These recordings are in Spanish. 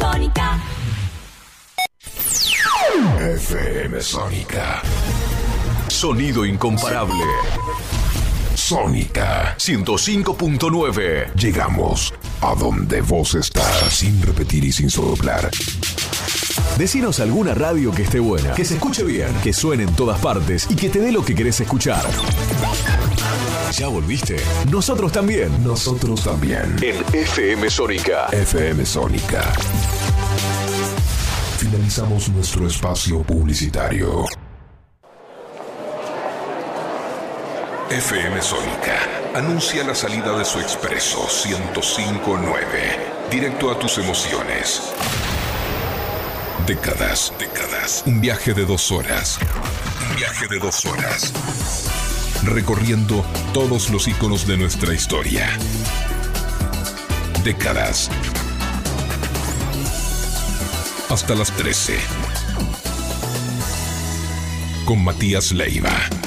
Sónica. FM Sónica. Sonido incomparable. Sónica 105.9. Llegamos a donde vos estás sin repetir y sin soplar. Decinos alguna radio que esté buena, que se escuche bien, que suene en todas partes y que te dé lo que querés escuchar. ¿Ya volviste? Nosotros también. Nosotros también. En FM Sónica. FM Sónica. Finalizamos nuestro espacio publicitario. FM Sónica anuncia la salida de su expreso 1059, directo a tus emociones. Décadas, décadas. Un viaje de dos horas. Un viaje de dos horas. Recorriendo todos los iconos de nuestra historia. Décadas. Hasta las 13. Con Matías Leiva.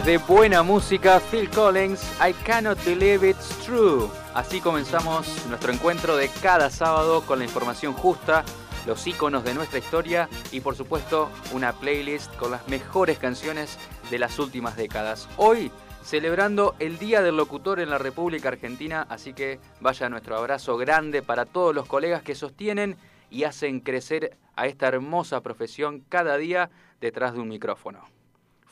de buena música, Phil Collins, I Cannot Believe It's True. Así comenzamos nuestro encuentro de cada sábado con la información justa, los iconos de nuestra historia y por supuesto una playlist con las mejores canciones de las últimas décadas. Hoy celebrando el Día del Locutor en la República Argentina, así que vaya nuestro abrazo grande para todos los colegas que sostienen y hacen crecer a esta hermosa profesión cada día detrás de un micrófono.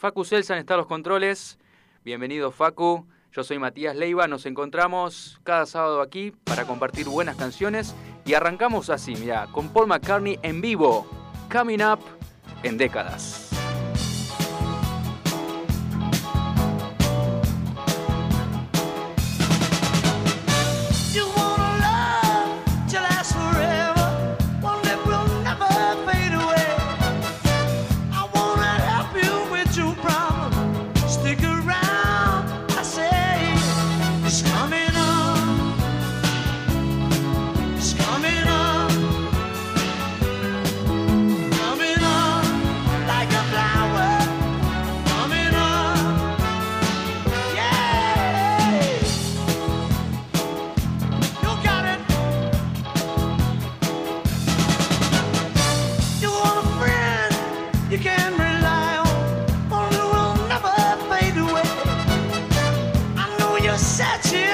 Facu Celsan está a los controles. Bienvenido Facu. Yo soy Matías Leiva, nos encontramos cada sábado aquí para compartir buenas canciones y arrancamos así, mira, con Paul McCartney en vivo, Coming Up en décadas. you're such a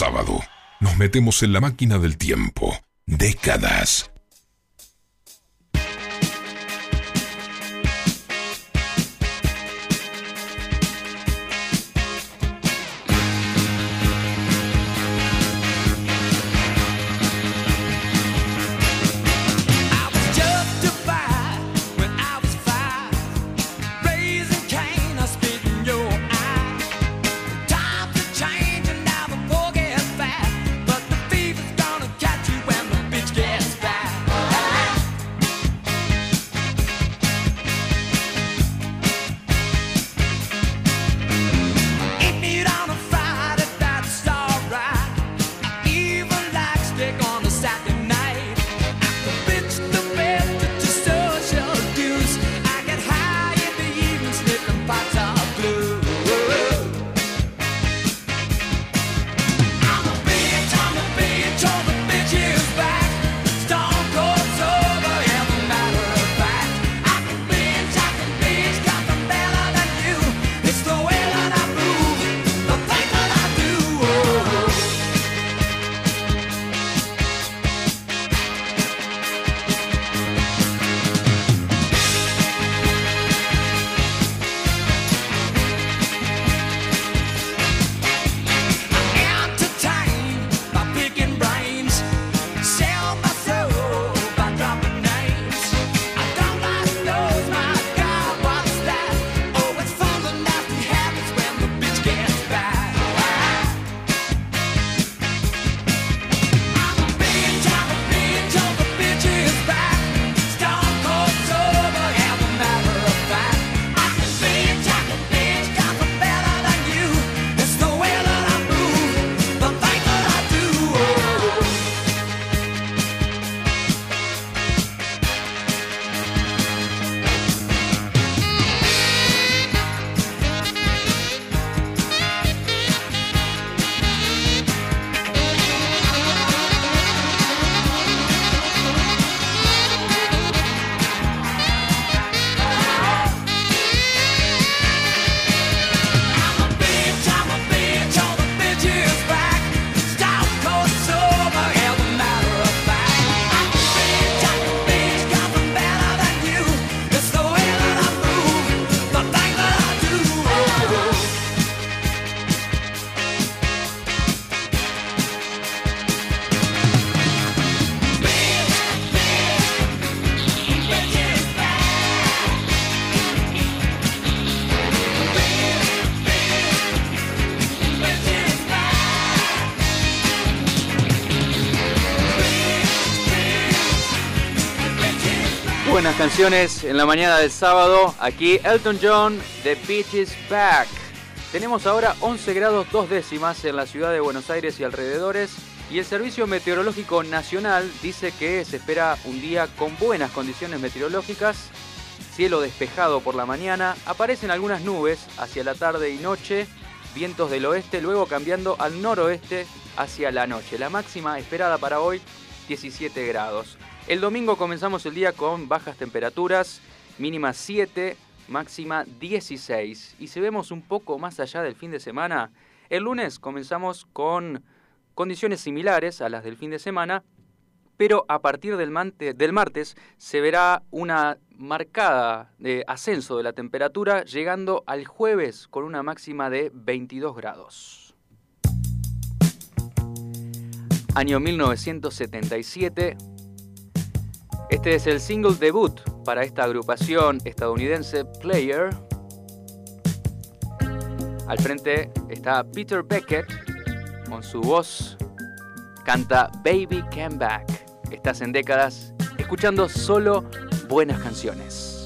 sábado, nos metemos en la máquina del tiempo, décadas. Canciones en la mañana del sábado. Aquí Elton John, The Beach is Back. Tenemos ahora 11 grados 2 décimas en la ciudad de Buenos Aires y alrededores. Y el Servicio Meteorológico Nacional dice que se espera un día con buenas condiciones meteorológicas, cielo despejado por la mañana, aparecen algunas nubes hacia la tarde y noche, vientos del oeste, luego cambiando al noroeste hacia la noche. La máxima esperada para hoy, 17 grados. El domingo comenzamos el día con bajas temperaturas, mínima 7, máxima 16. Y si vemos un poco más allá del fin de semana, el lunes comenzamos con condiciones similares a las del fin de semana, pero a partir del, del martes se verá una marcada de ascenso de la temperatura, llegando al jueves con una máxima de 22 grados. Año 1977, este es el single debut para esta agrupación estadounidense Player. Al frente está Peter Beckett con su voz. Canta Baby Came Back. Estás en décadas escuchando solo buenas canciones.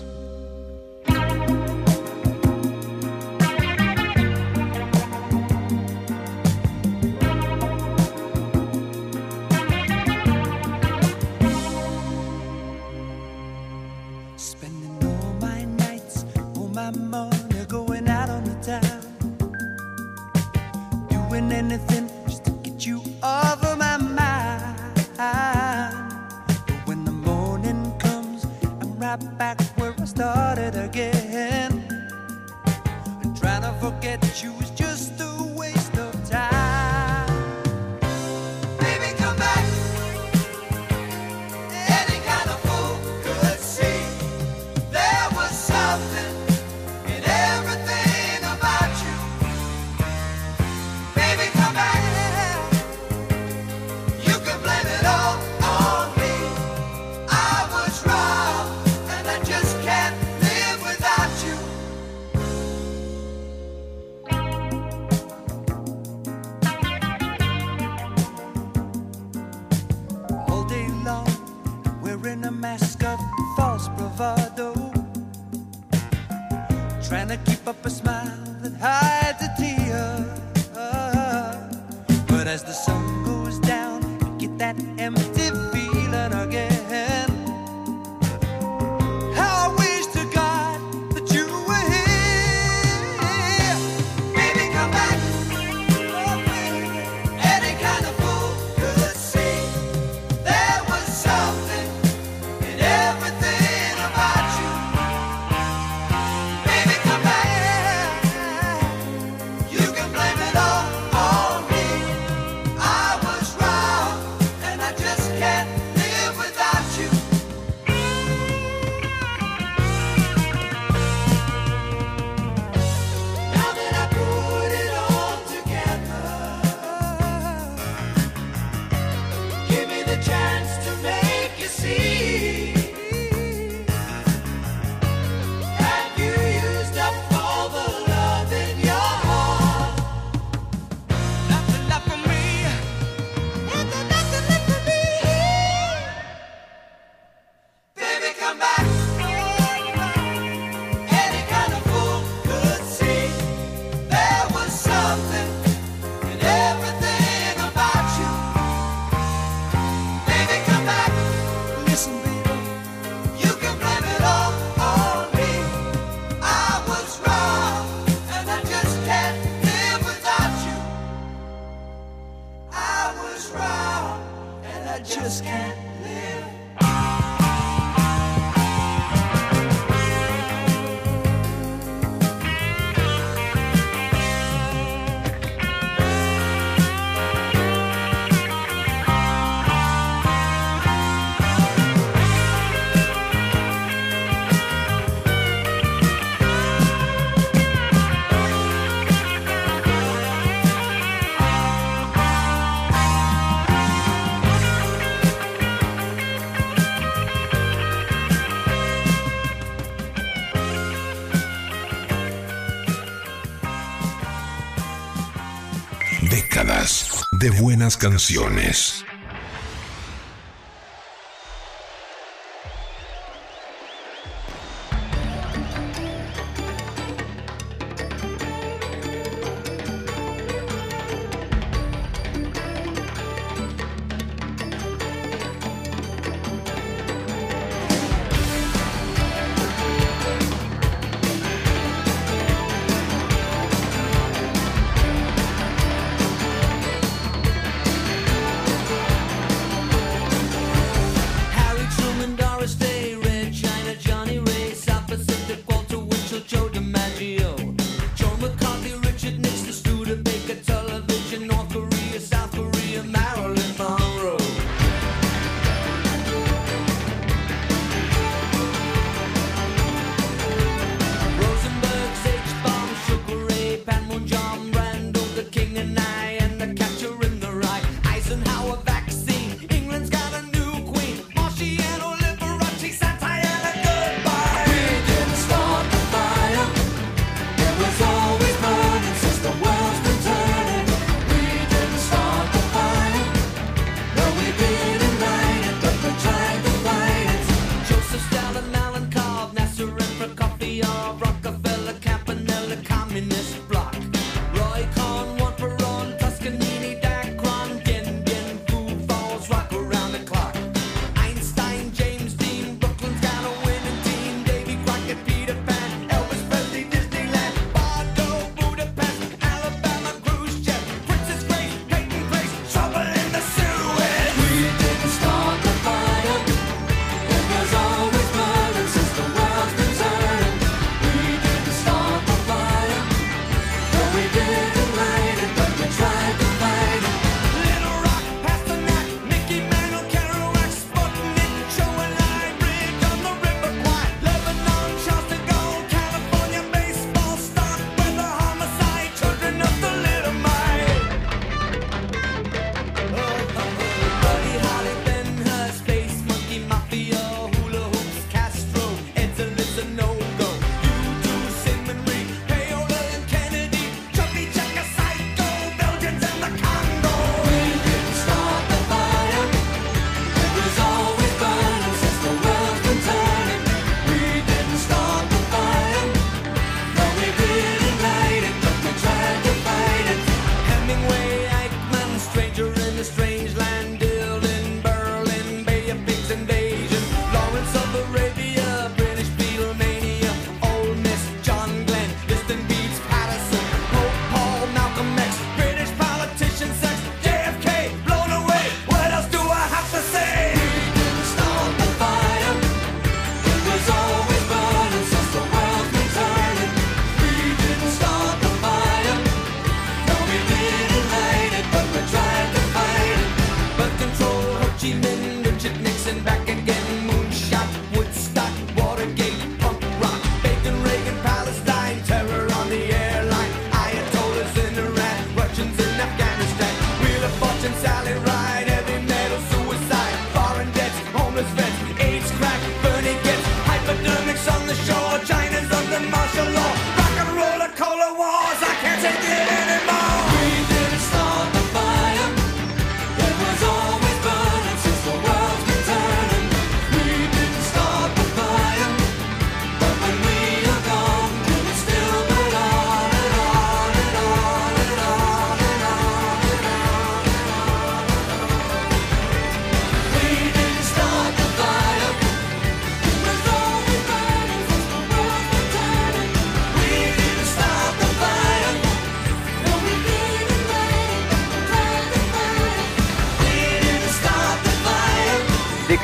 De buenas canciones.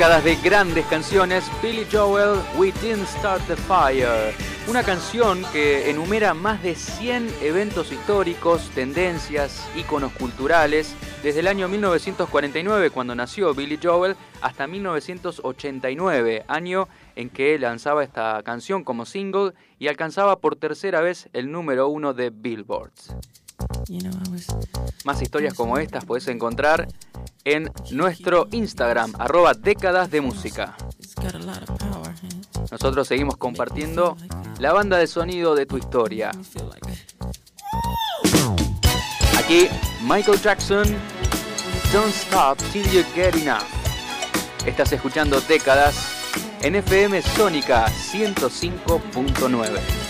De grandes canciones, Billy Joel, We Didn't Start the Fire. Una canción que enumera más de 100 eventos históricos, tendencias, íconos culturales, desde el año 1949, cuando nació Billy Joel, hasta 1989, año en que lanzaba esta canción como single y alcanzaba por tercera vez el número uno de Billboard. Más historias como estas puedes encontrar en nuestro Instagram, arroba décadas de música. Nosotros seguimos compartiendo la banda de sonido de tu historia. Aquí Michael Jackson, Don't Stop Till You Get Enough. Estás escuchando décadas en FM Sónica 105.9.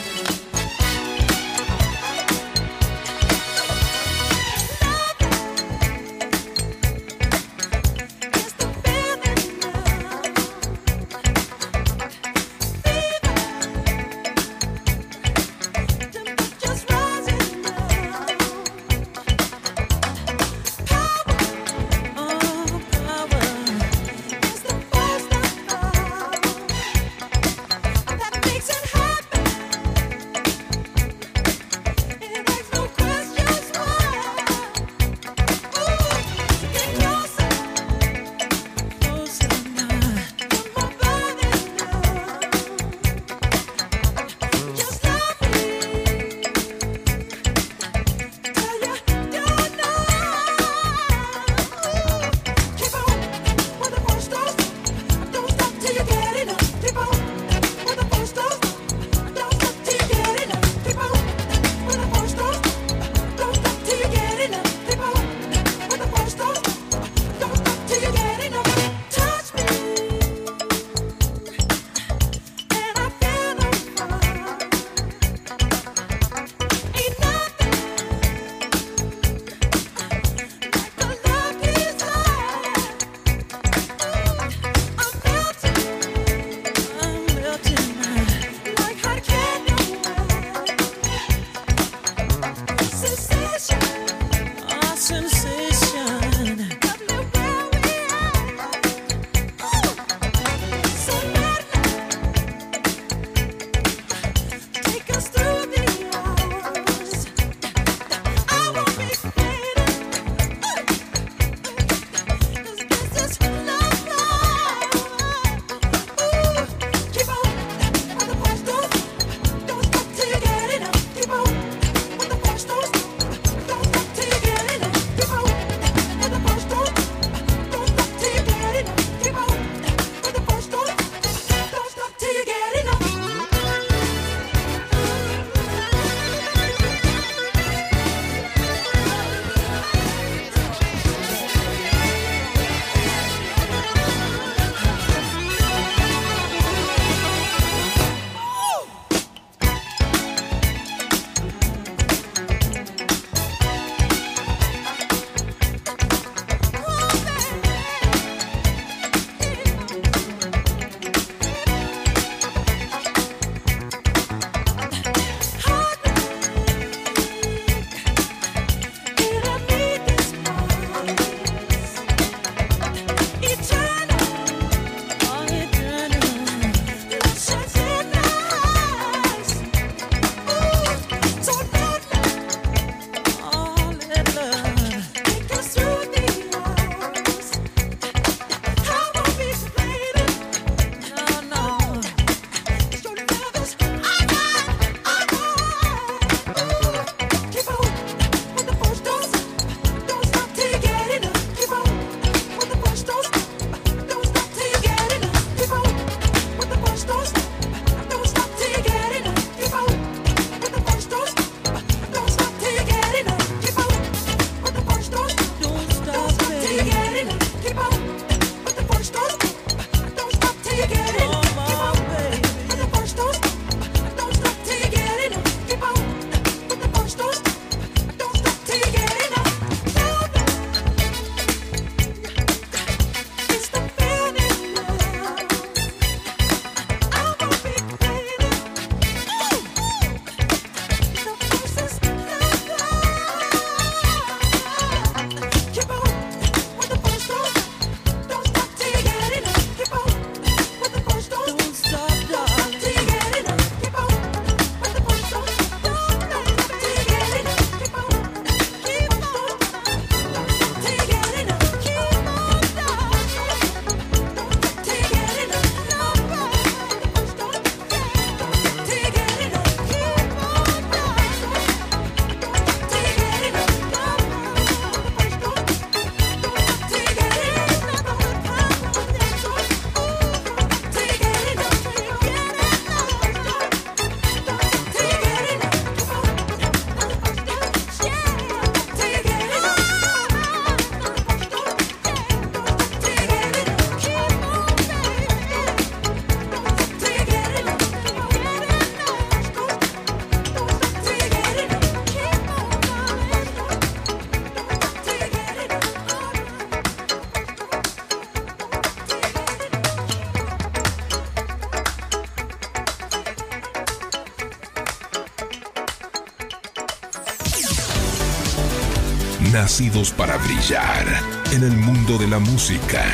nacidos para brillar en el mundo de la música.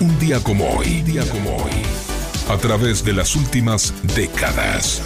Un día como hoy, un día como hoy, a través de las últimas décadas.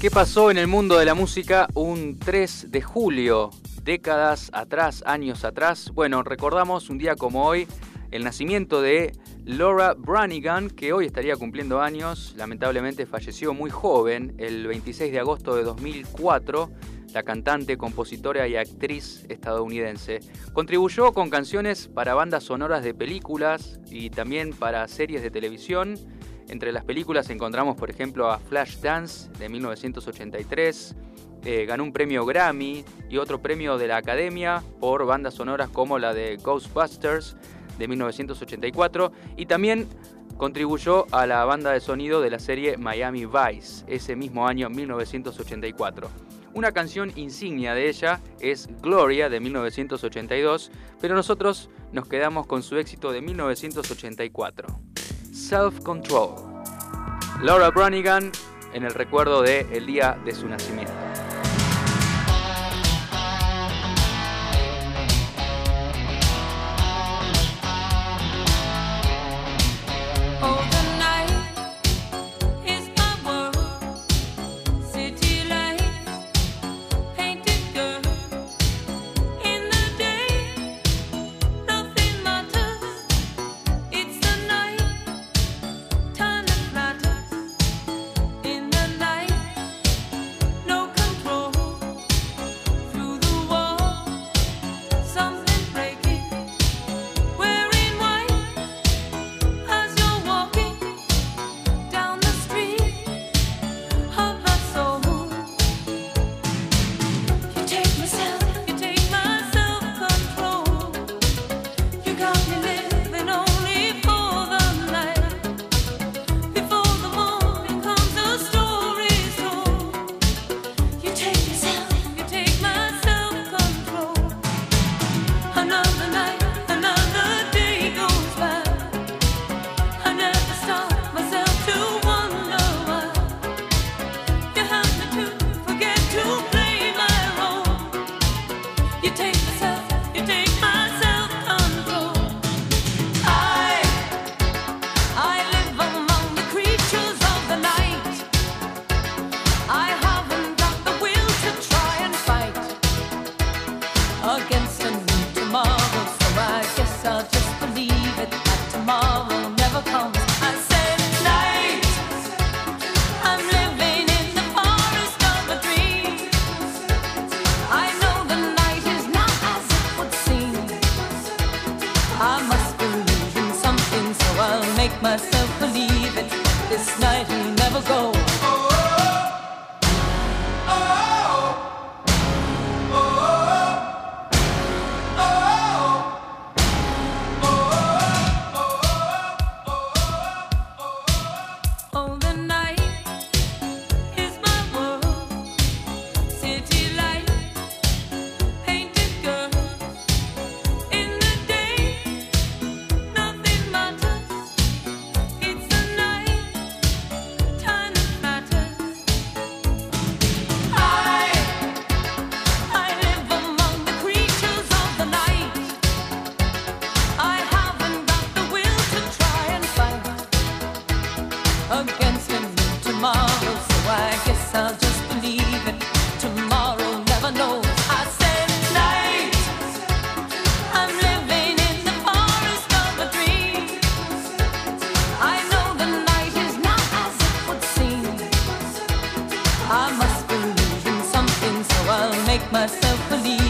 ¿Qué pasó en el mundo de la música un 3 de julio? Décadas atrás, años atrás. Bueno, recordamos un día como hoy el nacimiento de Laura Branigan, que hoy estaría cumpliendo años, lamentablemente falleció muy joven, el 26 de agosto de 2004, la cantante, compositora y actriz estadounidense. Contribuyó con canciones para bandas sonoras de películas y también para series de televisión. Entre las películas encontramos, por ejemplo, a Flashdance de 1983, eh, ganó un premio Grammy y otro premio de la Academia por bandas sonoras como la de Ghostbusters de 1984 y también contribuyó a la banda de sonido de la serie Miami Vice ese mismo año 1984. Una canción insignia de ella es Gloria de 1982, pero nosotros nos quedamos con su éxito de 1984, Self Control. Laura Branigan en el recuerdo del el día de su nacimiento. Buenas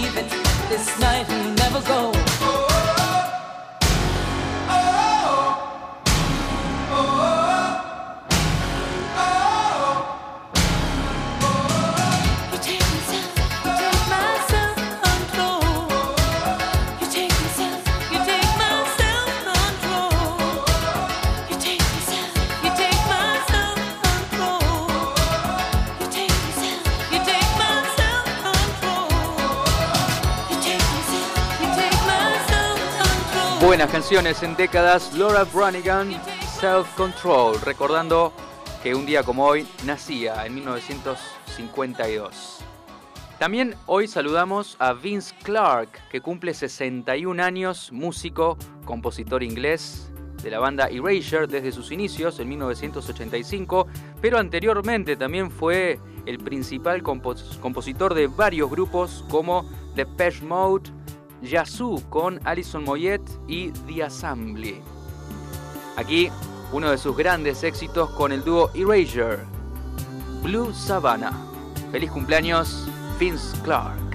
en décadas, Laura Branigan, Self Control, recordando que un día como hoy nacía en 1952. También hoy saludamos a Vince Clark, que cumple 61 años, músico, compositor inglés de la banda Erasure desde sus inicios en 1985, pero anteriormente también fue el principal compositor de varios grupos como The Pesh Mode, Yazoo con Alison Moyet y The Assembly. Aquí uno de sus grandes éxitos con el dúo Erasure, Blue Savannah. Feliz cumpleaños, Vince Clark.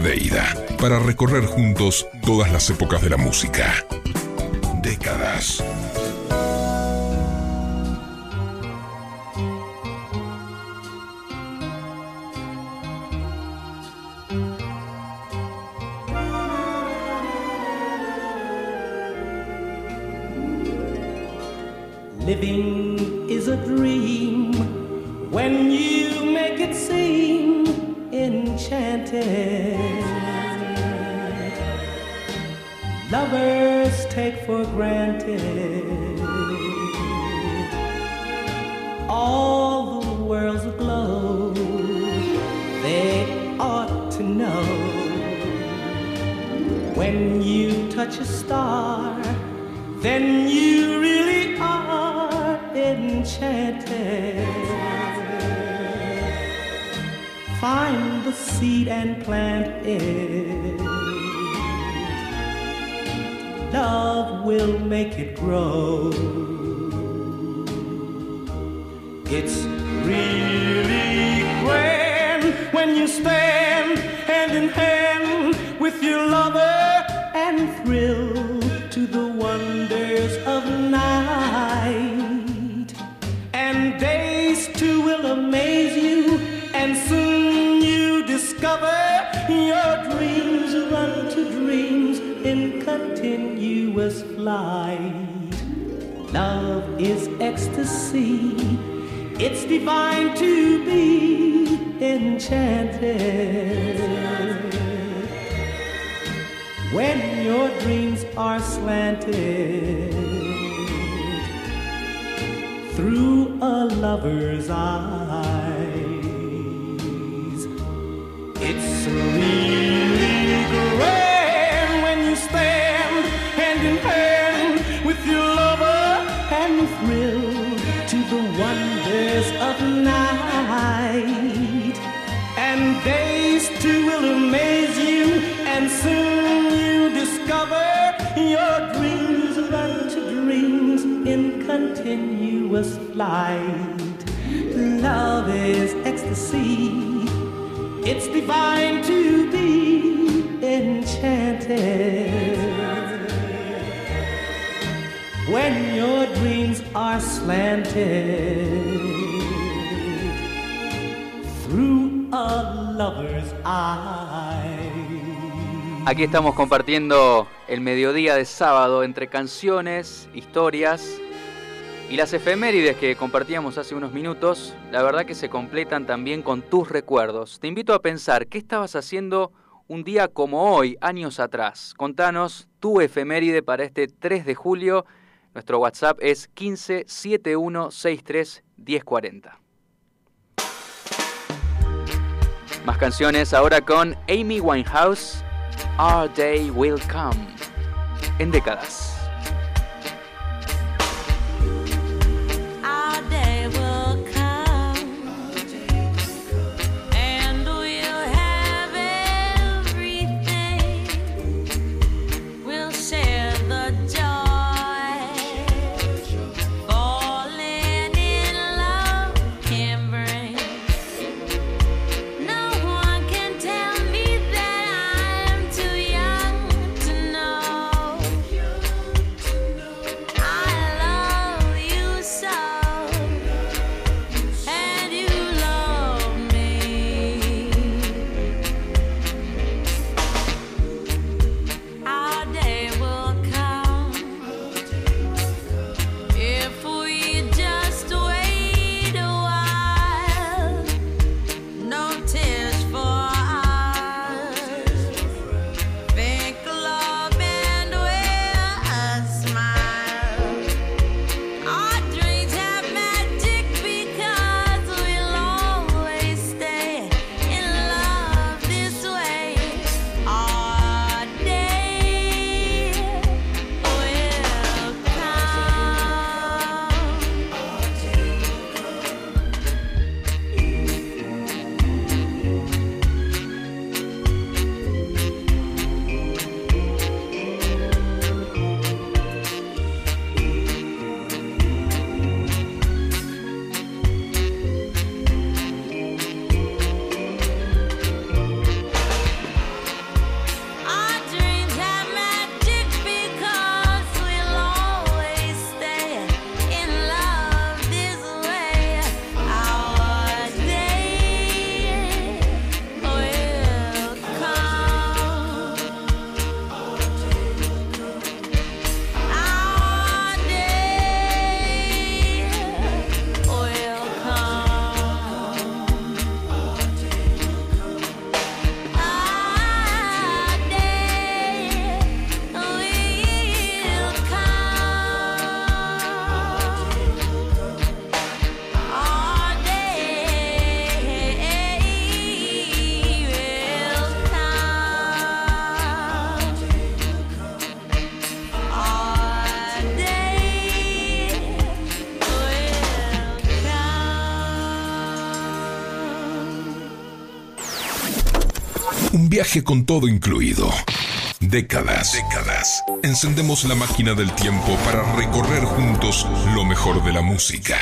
de ida para recorrer juntos todas las épocas de la música. Décadas hand in hand with your lover and thrill to the wonders of night. And days too will amaze you, and soon you discover your dreams run to dreams in continuous flight. Love is ecstasy. It's divine to be enchanted. When your dreams are slanted through a lover's eyes. Aquí estamos compartiendo el mediodía de sábado entre canciones, historias y las efemérides que compartíamos hace unos minutos. La verdad que se completan también con tus recuerdos. Te invito a pensar qué estabas haciendo un día como hoy, años atrás. Contanos tu efeméride para este 3 de julio. Nuestro WhatsApp es 15 71 63 1040. Más canciones ahora con Amy Winehouse, Our Day Will Come, en décadas. viaje con todo incluido. Décadas. Décadas. Encendemos la máquina del tiempo para recorrer juntos lo mejor de la música.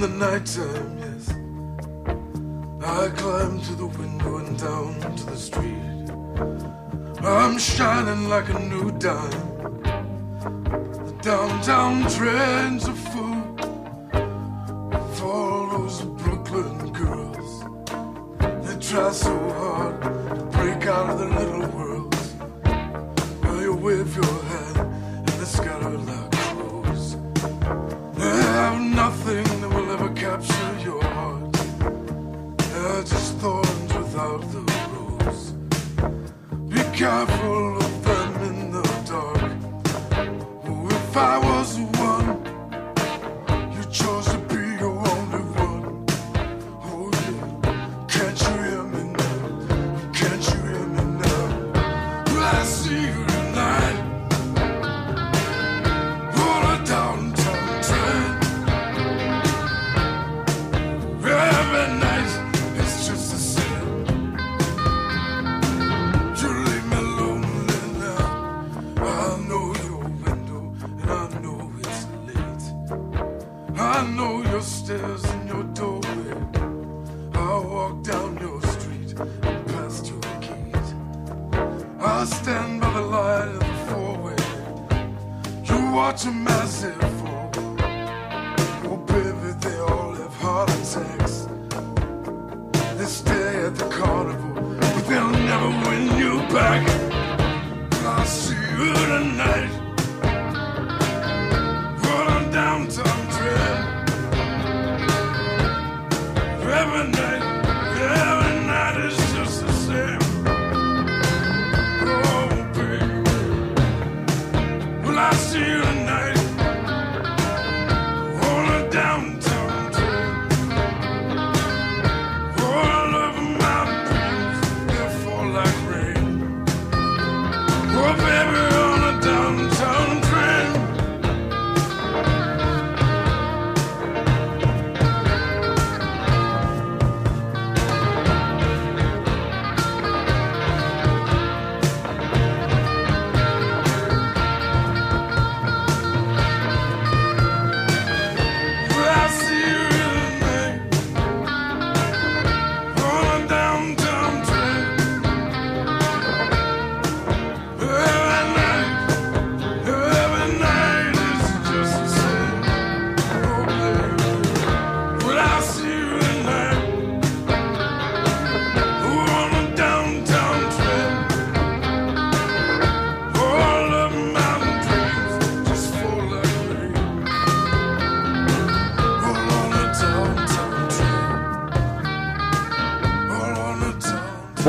In the. like a new dime. The downtown trends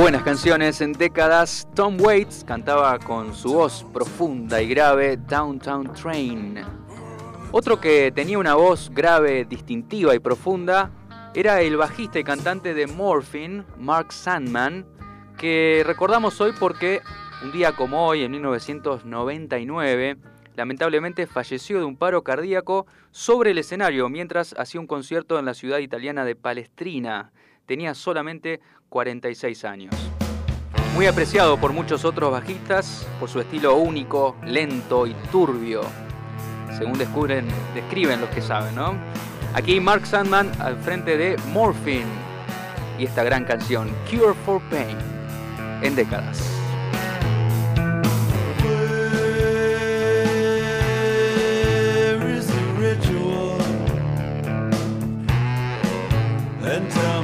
Buenas canciones en décadas. Tom Waits cantaba con su voz profunda y grave Downtown Train. Otro que tenía una voz grave, distintiva y profunda era el bajista y cantante de Morphine, Mark Sandman, que recordamos hoy porque un día como hoy, en 1999, lamentablemente falleció de un paro cardíaco sobre el escenario mientras hacía un concierto en la ciudad italiana de Palestrina tenía solamente 46 años. Muy apreciado por muchos otros bajistas por su estilo único, lento y turbio, según descubren, describen los que saben, ¿no? Aquí Mark Sandman al frente de Morphine y esta gran canción, Cure for Pain, en décadas. and tell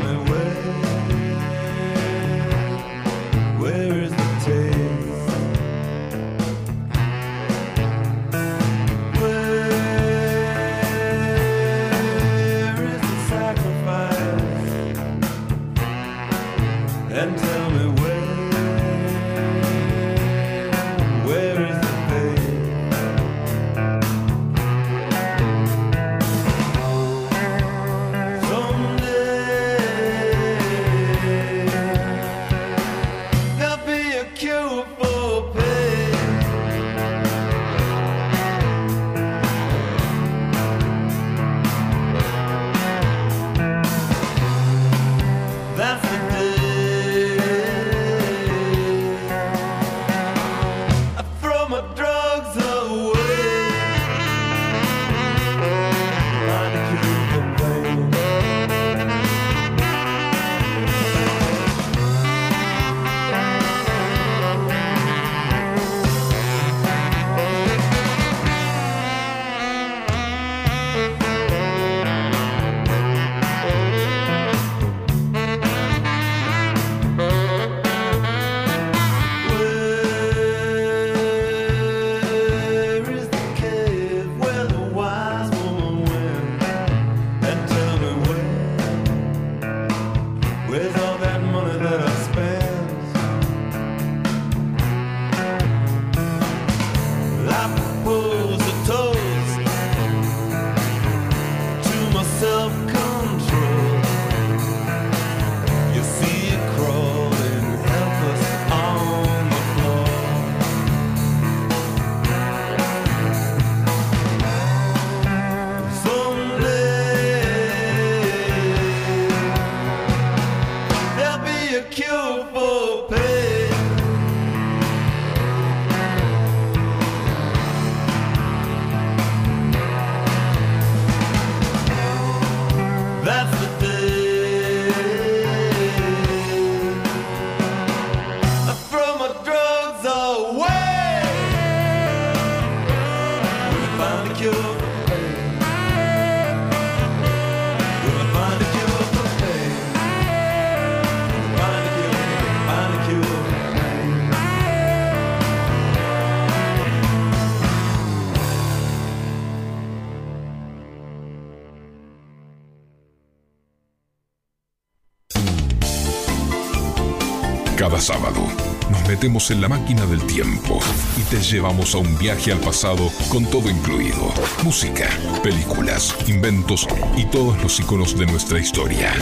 Cada sábado nos metemos en la máquina del tiempo y te llevamos a un viaje al pasado con todo incluido. Música, películas, inventos y todos los iconos de nuestra historia.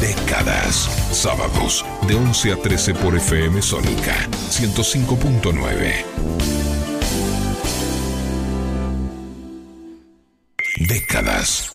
Décadas. Sábados de 11 a 13 por FM Sónica 105.9. Décadas.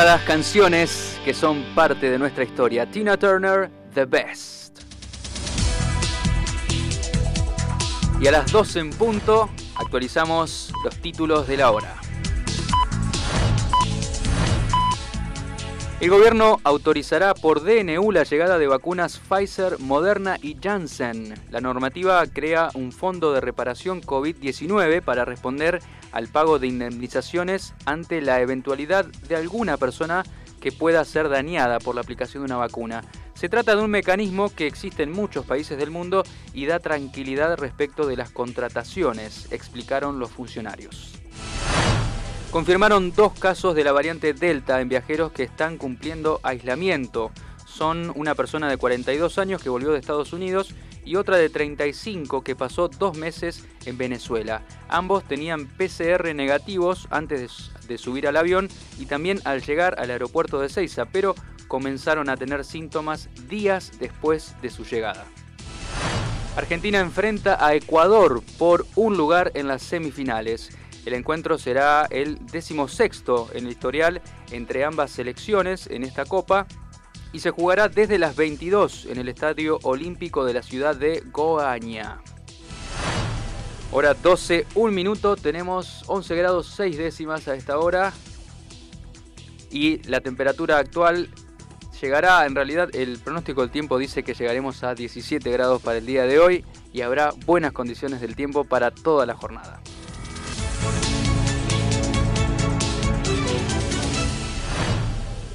Décadas, canciones que son parte de nuestra historia. Tina Turner, The Best. Y a las 12 en punto actualizamos los títulos de la hora. El gobierno autorizará por DNU la llegada de vacunas Pfizer, Moderna y Janssen. La normativa crea un fondo de reparación COVID-19 para responder al pago de indemnizaciones ante la eventualidad de alguna persona que pueda ser dañada por la aplicación de una vacuna. Se trata de un mecanismo que existe en muchos países del mundo y da tranquilidad respecto de las contrataciones, explicaron los funcionarios. Confirmaron dos casos de la variante Delta en viajeros que están cumpliendo aislamiento. Son una persona de 42 años que volvió de Estados Unidos y otra de 35 que pasó dos meses en Venezuela. Ambos tenían PCR negativos antes de subir al avión y también al llegar al aeropuerto de Ceiza, pero comenzaron a tener síntomas días después de su llegada. Argentina enfrenta a Ecuador por un lugar en las semifinales. El encuentro será el decimosexto en el historial entre ambas selecciones en esta copa y se jugará desde las 22 en el Estadio Olímpico de la ciudad de Goaña. Hora 12, un minuto, tenemos 11 grados 6 décimas a esta hora y la temperatura actual llegará, en realidad el pronóstico del tiempo dice que llegaremos a 17 grados para el día de hoy y habrá buenas condiciones del tiempo para toda la jornada.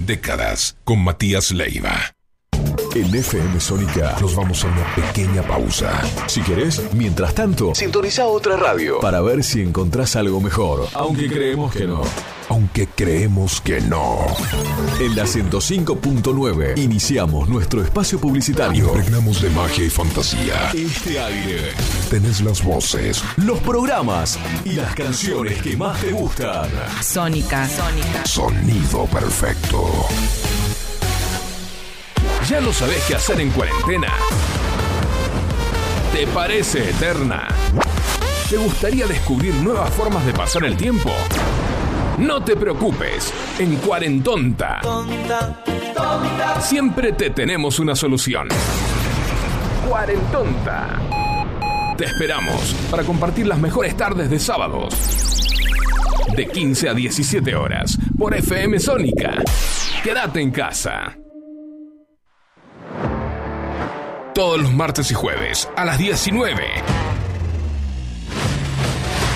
Décadas con Matías Leiva. En FM Sónica Nos vamos a una pequeña pausa. Si querés, mientras tanto, sintoniza otra radio para ver si encontrás algo mejor. Aunque creemos que no. Aunque creemos que no. En la 105.9 iniciamos nuestro espacio publicitario. Impregnamos de magia y fantasía. Este aire, Tenés las voces, los programas y las canciones que más te gustan. Sónica. Sónica. sonido perfecto. ¿Ya no sabés qué hacer en cuarentena? ¿Te parece eterna? ¿Te gustaría descubrir nuevas formas de pasar el tiempo? No te preocupes, en Cuarentonta siempre te tenemos una solución. Cuarentonta. Te esperamos para compartir las mejores tardes de sábados. De 15 a 17 horas por FM Sónica. Quédate en casa. Todos los martes y jueves a las 19.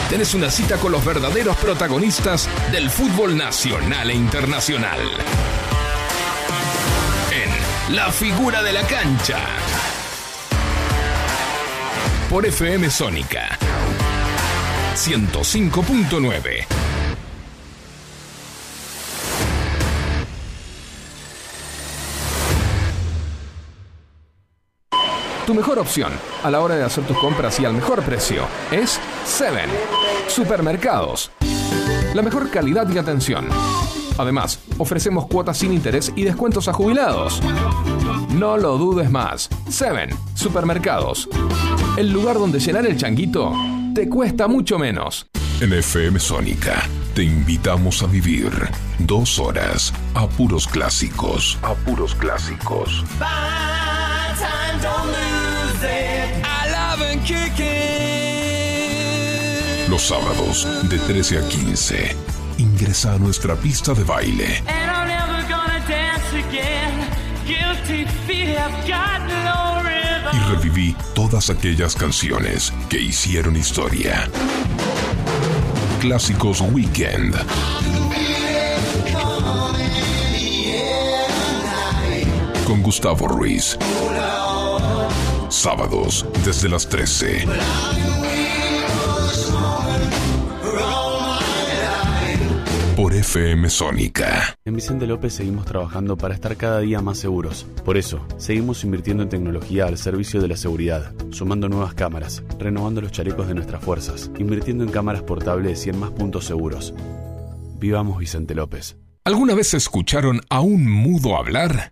Tenés una cita con los verdaderos protagonistas del fútbol nacional e internacional. En La figura de la cancha. Por FM Sónica. 105.9. Tu mejor opción a la hora de hacer tus compras y al mejor precio es Seven Supermercados. La mejor calidad y atención. Además, ofrecemos cuotas sin interés y descuentos a jubilados. No lo dudes más. Seven Supermercados. El lugar donde llenar el changuito te cuesta mucho menos. En FM Sónica te invitamos a vivir dos horas a puros clásicos. A puros clásicos. Los sábados de 13 a 15. Ingresa a nuestra pista de baile y reviví todas aquellas canciones que hicieron historia. Clásicos Weekend. Con Gustavo Ruiz. Sábados desde las 13. Por FM Sónica. En Vicente López seguimos trabajando para estar cada día más seguros. Por eso, seguimos invirtiendo en tecnología al servicio de la seguridad, sumando nuevas cámaras, renovando los chalecos de nuestras fuerzas, invirtiendo en cámaras portables y en más puntos seguros. Vivamos Vicente López. ¿Alguna vez escucharon a un mudo hablar?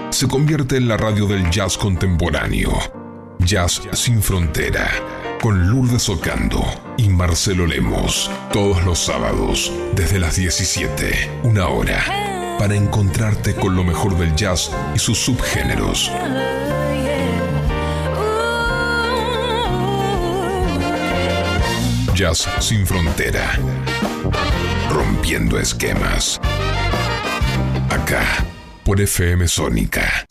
se convierte en la radio del jazz contemporáneo. Jazz sin frontera. Con Lourdes Ocando y Marcelo Lemos. Todos los sábados, desde las 17, una hora. Para encontrarte con lo mejor del jazz y sus subgéneros. Jazz sin frontera. Rompiendo esquemas. Acá, por FM Sónica.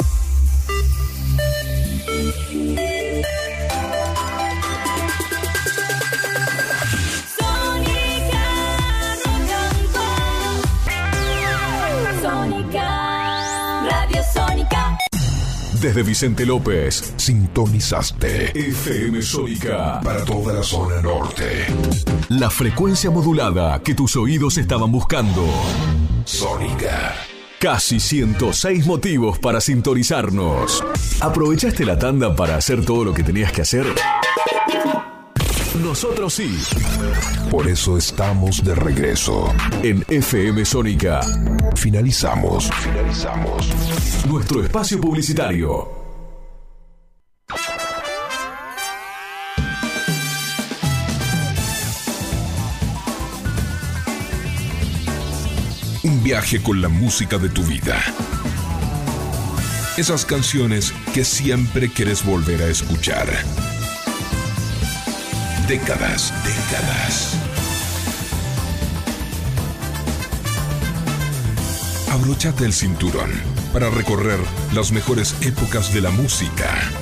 Sónica, Radio Sónica. Desde Vicente López, Sintonizaste FM Sónica. para toda la zona norte. La frecuencia modulada que tus oídos estaban buscando. Sónica. Casi 106 motivos para sintonizarnos. ¿Aprovechaste la tanda para hacer todo lo que tenías que hacer? Nosotros sí. Por eso estamos de regreso. En FM Sónica. Finalizamos. Finalizamos. Nuestro espacio publicitario. Viaje con la música de tu vida. Esas canciones que siempre quieres volver a escuchar. Décadas, décadas. Abróchate el cinturón para recorrer las mejores épocas de la música.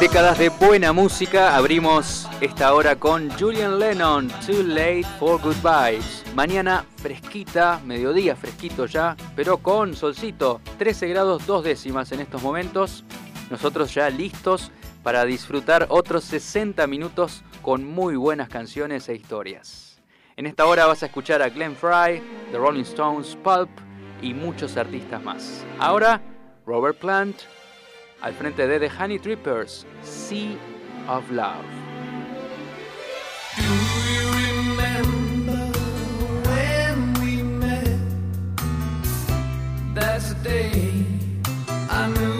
Décadas de buena música, abrimos esta hora con Julian Lennon, Too Late for Goodbyes. Mañana fresquita, mediodía fresquito ya, pero con solcito, 13 grados dos décimas en estos momentos. Nosotros ya listos para disfrutar otros 60 minutos con muy buenas canciones e historias. En esta hora vas a escuchar a Glenn Fry, The Rolling Stones, Pulp y muchos artistas más. Ahora, Robert Plant, al frente de The Honey Trippers, Sea of Love. That's the day I knew.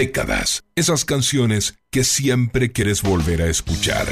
décadas, esas canciones que siempre quieres volver a escuchar.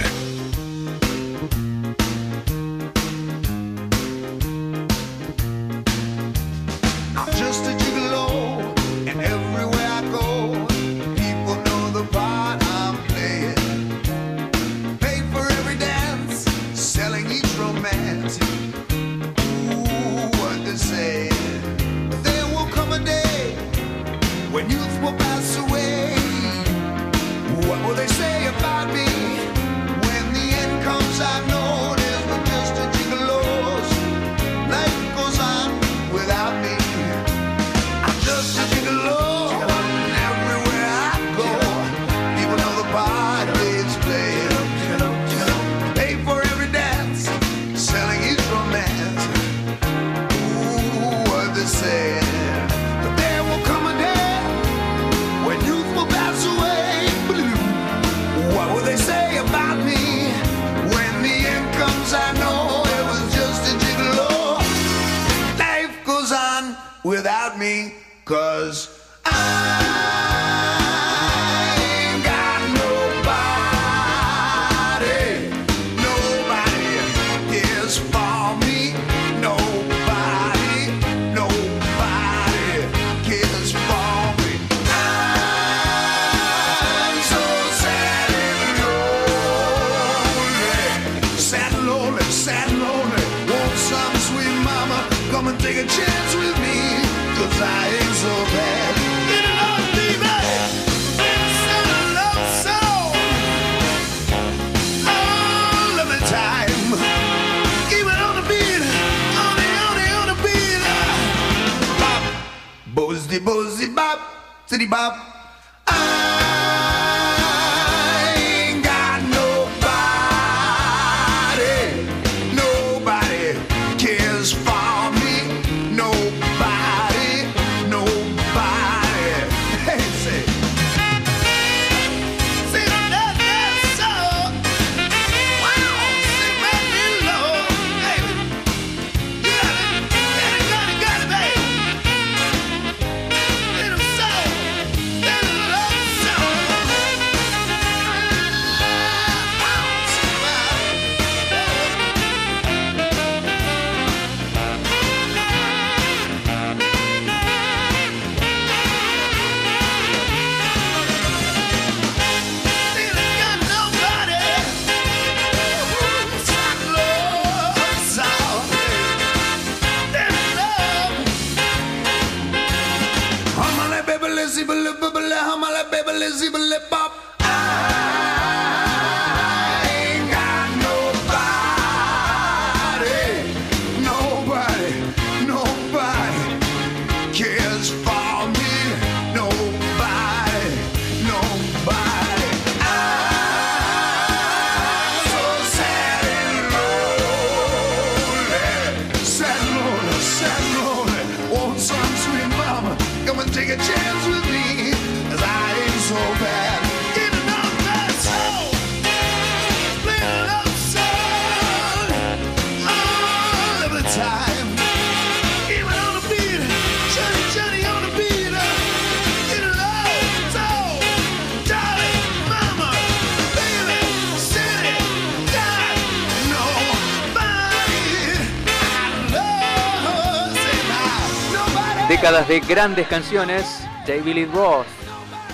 De grandes canciones, David Lee Roth,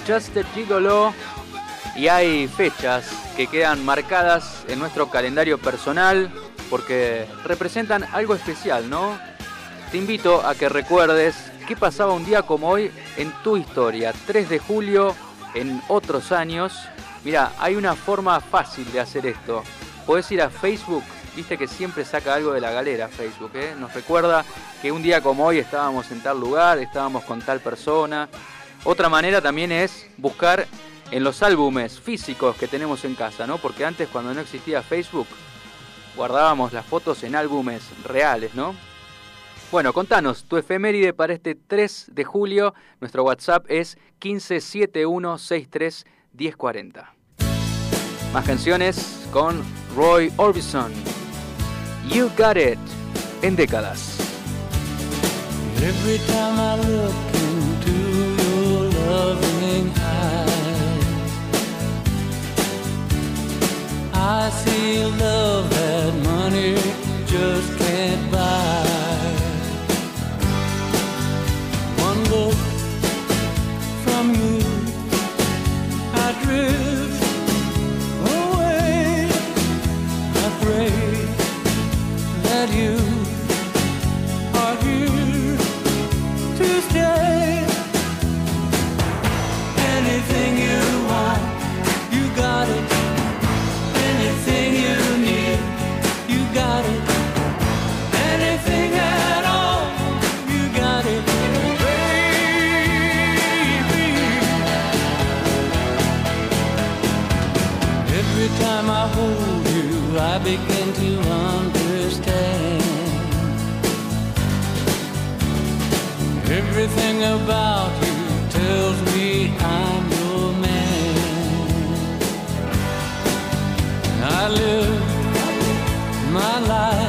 Just a Gigolo, y hay fechas que quedan marcadas en nuestro calendario personal porque representan algo especial, ¿no? Te invito a que recuerdes qué pasaba un día como hoy en tu historia, 3 de julio en otros años. Mira, hay una forma fácil de hacer esto. Podés ir a Facebook, viste que siempre saca algo de la galera Facebook, ¿eh? Nos recuerda que un día como hoy estábamos en tal lugar, estábamos con tal persona. Otra manera también es buscar en los álbumes físicos que tenemos en casa, ¿no? Porque antes cuando no existía Facebook, guardábamos las fotos en álbumes reales, ¿no? Bueno, contanos tu efeméride para este 3 de julio. Nuestro WhatsApp es 1571631040. Más canciones con Roy Orbison. You Got It en décadas. Every time I look into your loving eyes, I see love that money just can't buy. That you Everything about you tells me I'm your man. I live my life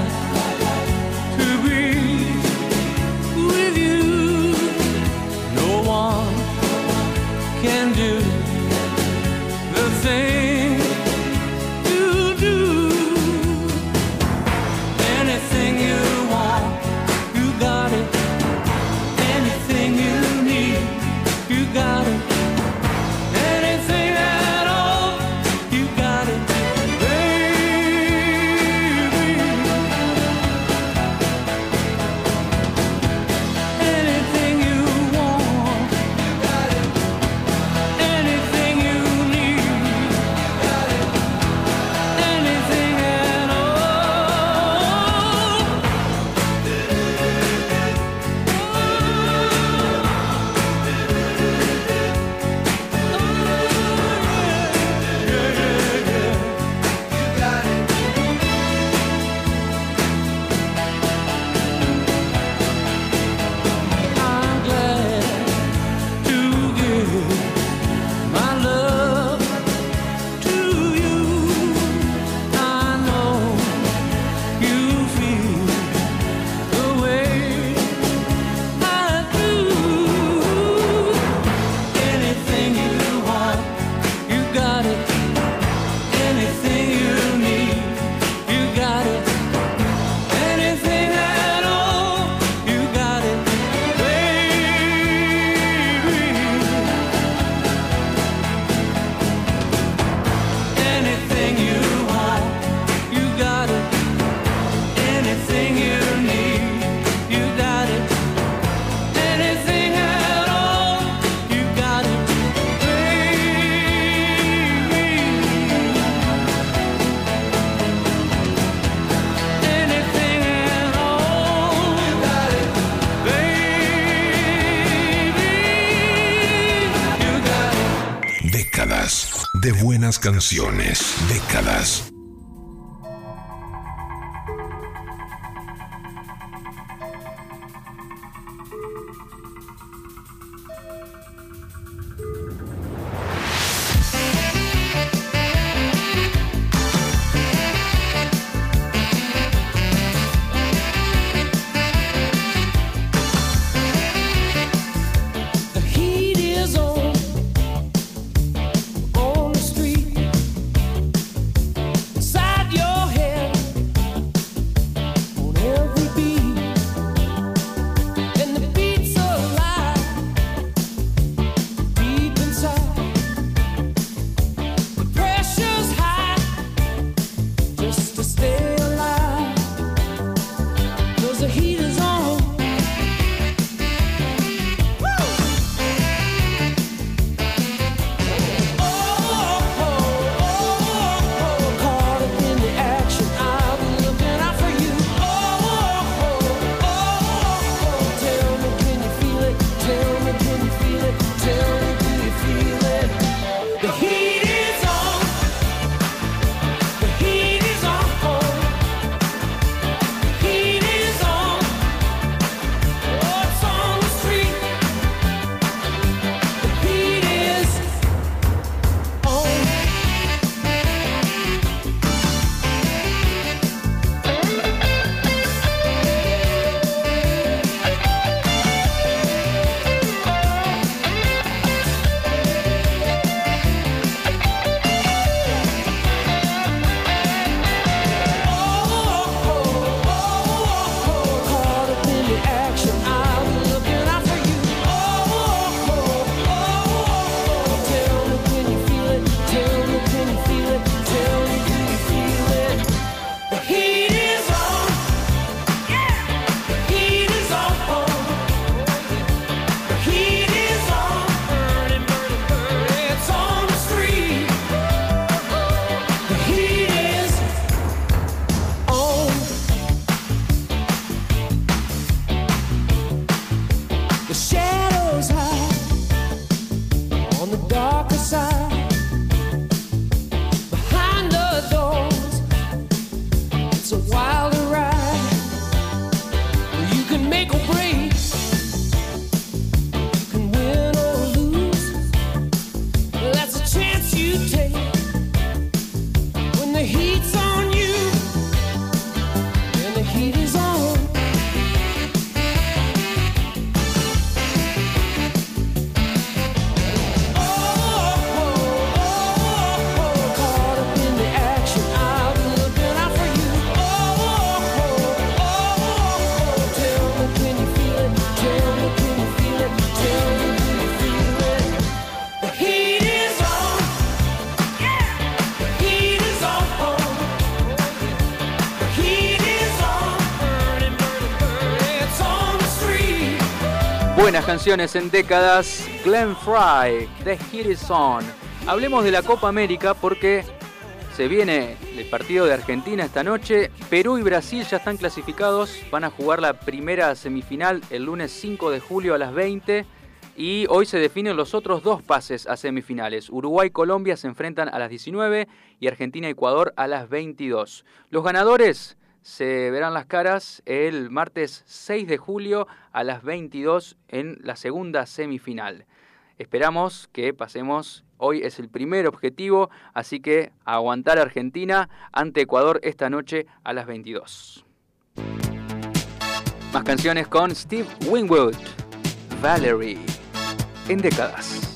canciones, décadas, canciones en décadas, Glenn Fry, The Hit Is On. Hablemos de la Copa América porque se viene el partido de Argentina esta noche. Perú y Brasil ya están clasificados. Van a jugar la primera semifinal el lunes 5 de julio a las 20. Y hoy se definen los otros dos pases a semifinales. Uruguay y Colombia se enfrentan a las 19 y Argentina y Ecuador a las 22. Los ganadores se verán las caras el martes 6 de julio a las 22 en la segunda semifinal. Esperamos que pasemos, hoy es el primer objetivo, así que aguantar Argentina ante Ecuador esta noche a las 22. Más canciones con Steve Winwood, Valerie, en décadas.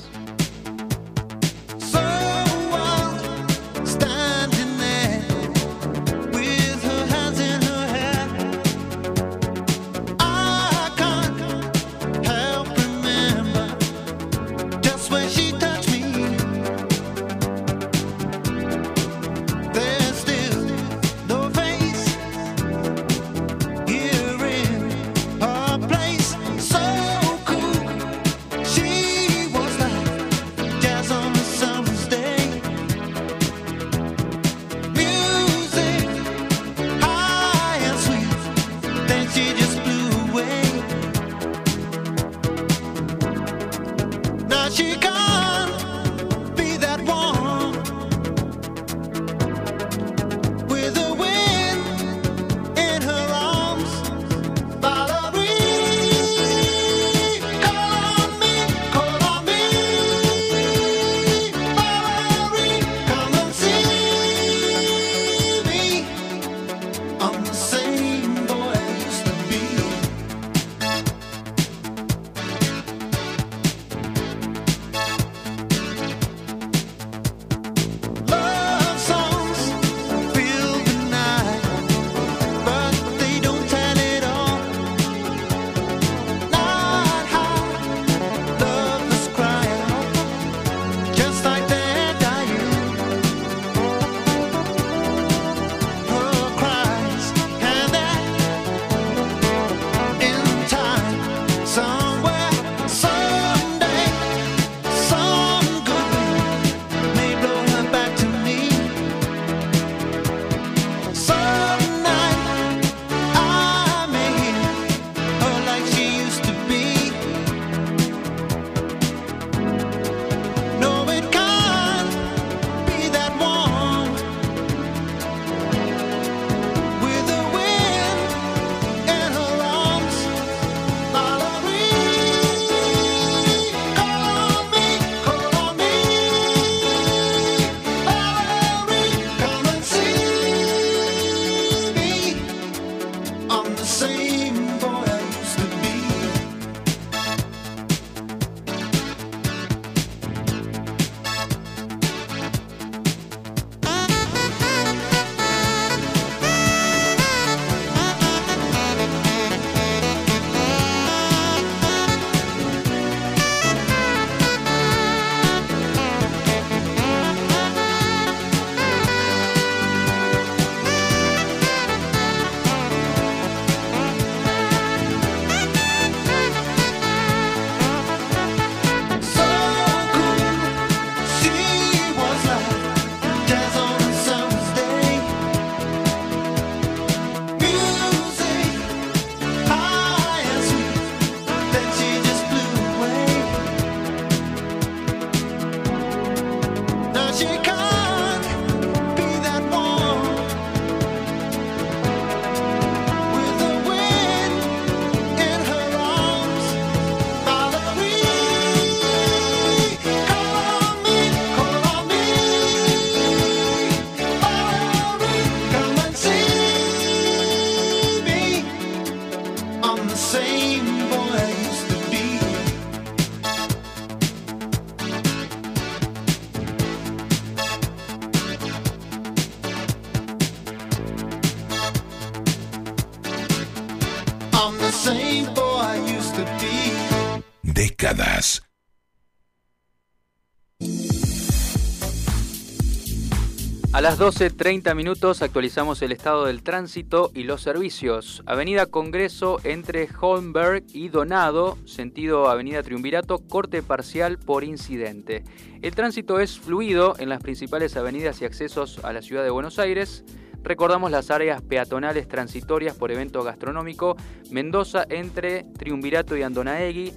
A las 12.30 minutos actualizamos el estado del tránsito y los servicios. Avenida Congreso entre Holmberg y Donado, sentido Avenida Triunvirato, corte parcial por incidente. El tránsito es fluido en las principales avenidas y accesos a la ciudad de Buenos Aires. Recordamos las áreas peatonales transitorias por evento gastronómico, Mendoza entre Triunvirato y Andonaegui,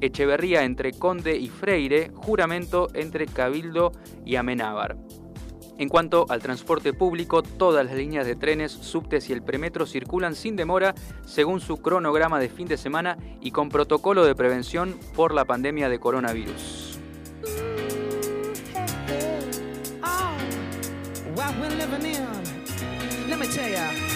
Echeverría entre Conde y Freire, Juramento entre Cabildo y Amenábar. En cuanto al transporte público, todas las líneas de trenes, subtes y el premetro circulan sin demora según su cronograma de fin de semana y con protocolo de prevención por la pandemia de coronavirus. What living in. Let me tell ya.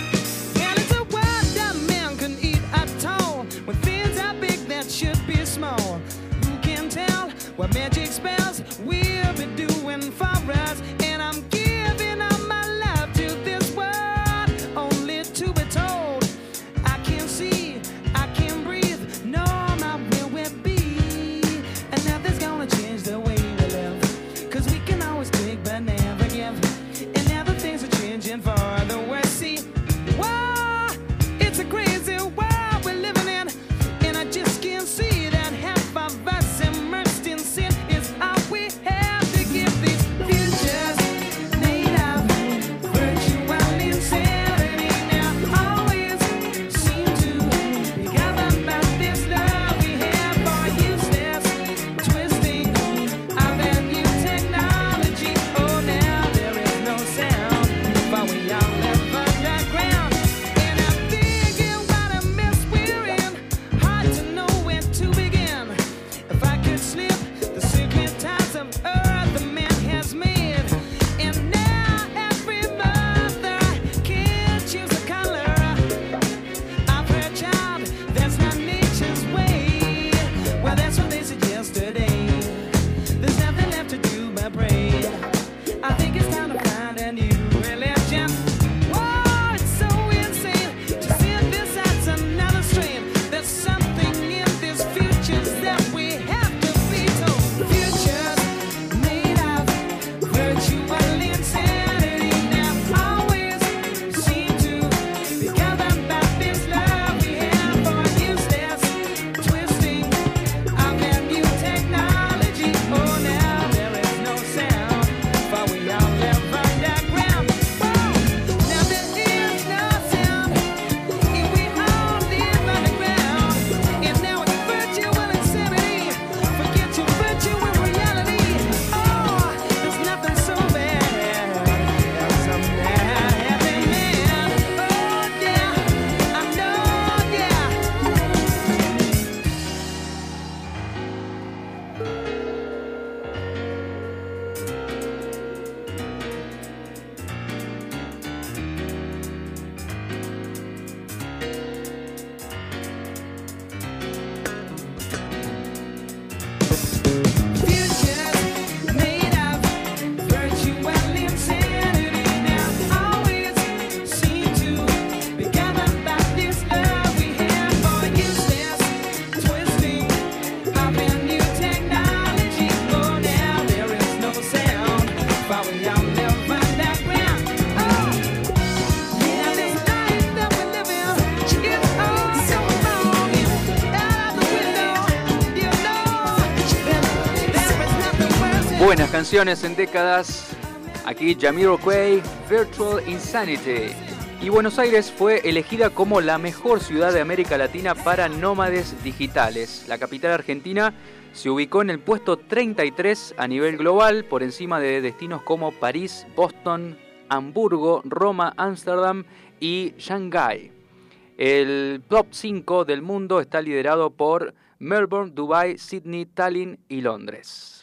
Canciones en décadas. Aquí Jamiroquai, Virtual Insanity. Y Buenos Aires fue elegida como la mejor ciudad de América Latina para nómades digitales. La capital argentina se ubicó en el puesto 33 a nivel global, por encima de destinos como París, Boston, Hamburgo, Roma, Ámsterdam y Shanghái. El top 5 del mundo está liderado por Melbourne, Dubai, Sydney, Tallinn y Londres.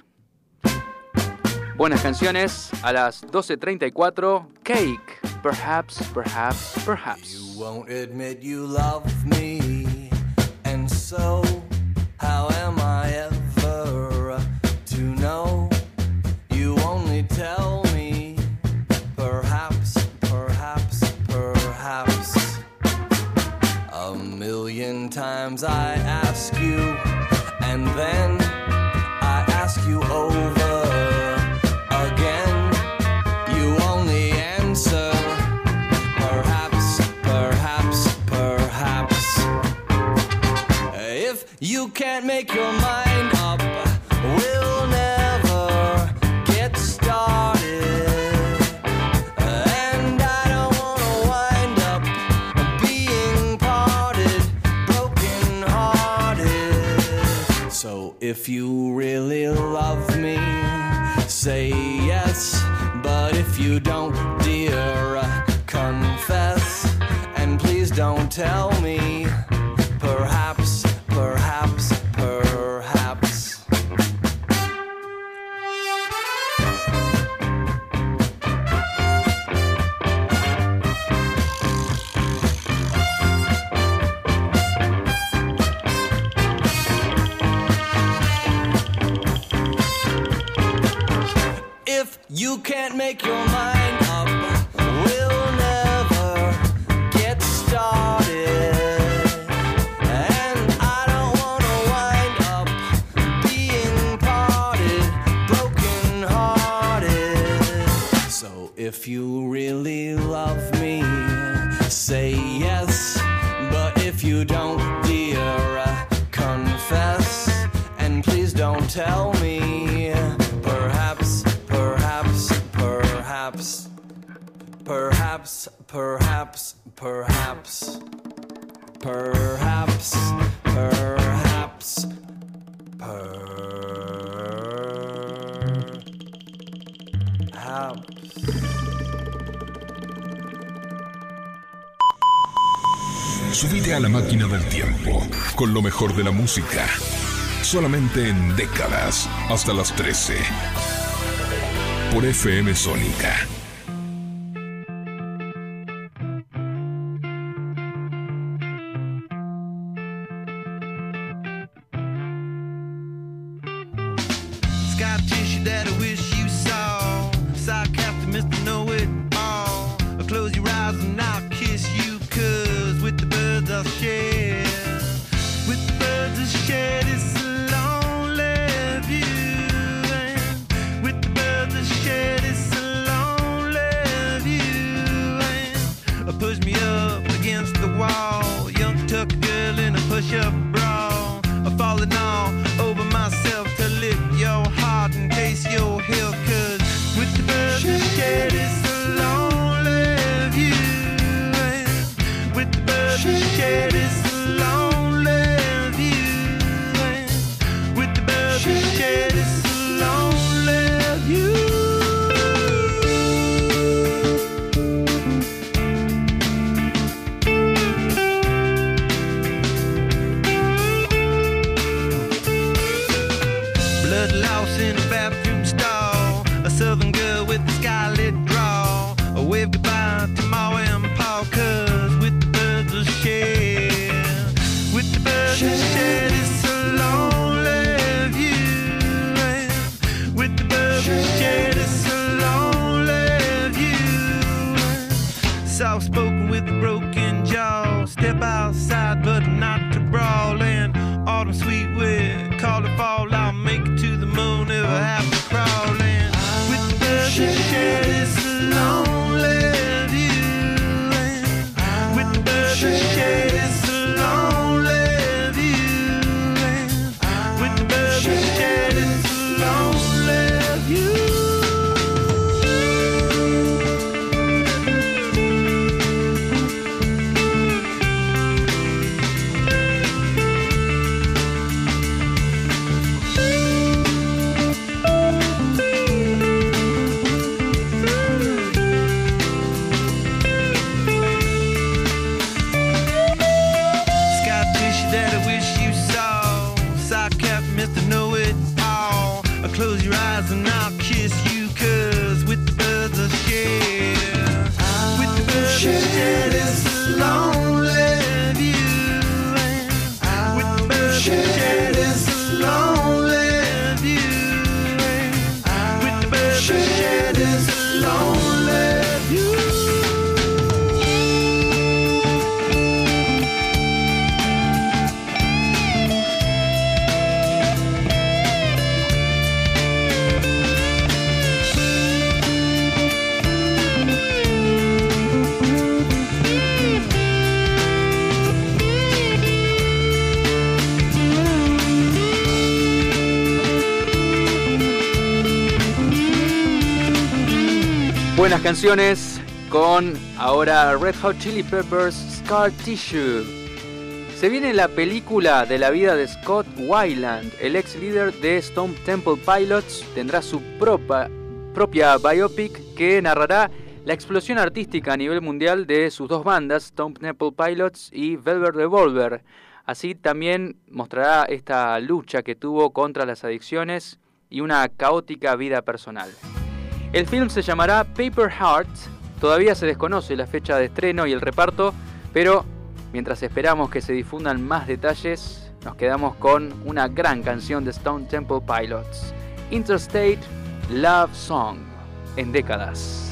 Buenas canciones a las 12.34. Cake. Perhaps, perhaps, perhaps. You won't admit you love me. And so, how am I ever to know? You only tell me. Perhaps, perhaps, perhaps. A million times I ask you. And then. you can't make your mind up, we'll never get started. And I don't wanna wind up being parted, broken hearted. So if you really love me, say yes. But if you don't, dear, confess. And please don't tell You can't make your mind. perhaps, perhaps, perhaps, perhaps, perhaps. Subite a la máquina del tiempo con lo mejor de la música. Solamente en décadas hasta las 13. Por FM Sónica canciones con ahora Red Hot Chili Peppers Scar Tissue. Se viene la película de la vida de Scott Weiland, el ex líder de Stone Temple Pilots. Tendrá su propia, propia biopic que narrará la explosión artística a nivel mundial de sus dos bandas, Stone Temple Pilots y Velvet Revolver. Así también mostrará esta lucha que tuvo contra las adicciones y una caótica vida personal. El film se llamará Paper Heart. Todavía se desconoce la fecha de estreno y el reparto, pero mientras esperamos que se difundan más detalles, nos quedamos con una gran canción de Stone Temple Pilots, Interstate Love Song, en décadas.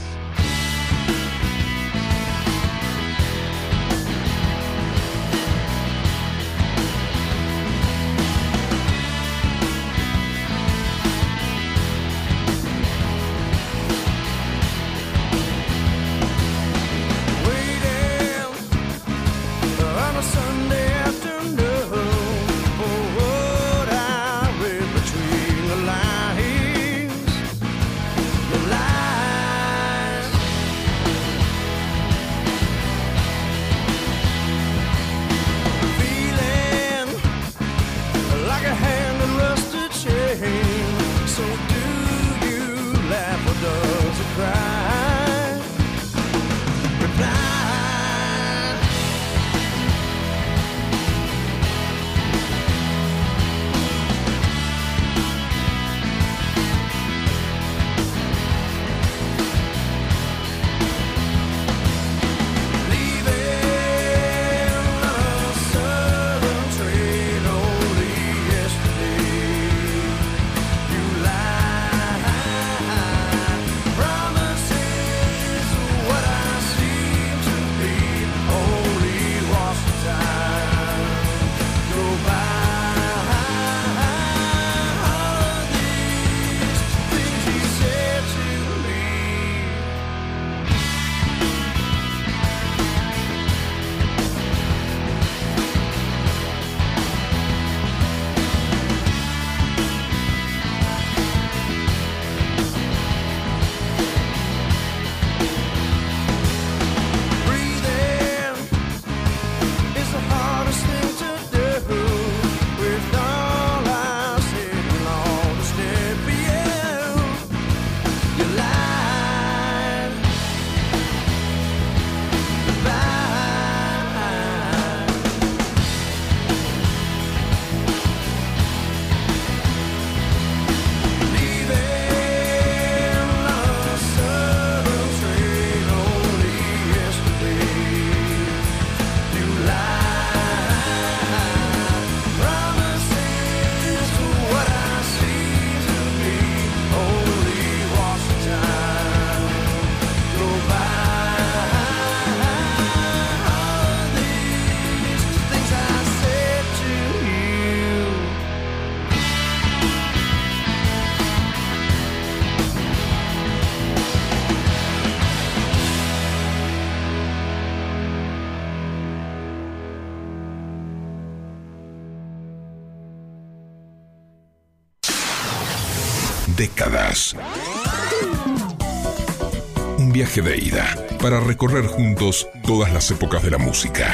De ida para recorrer juntos todas las épocas de la música.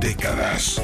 Décadas.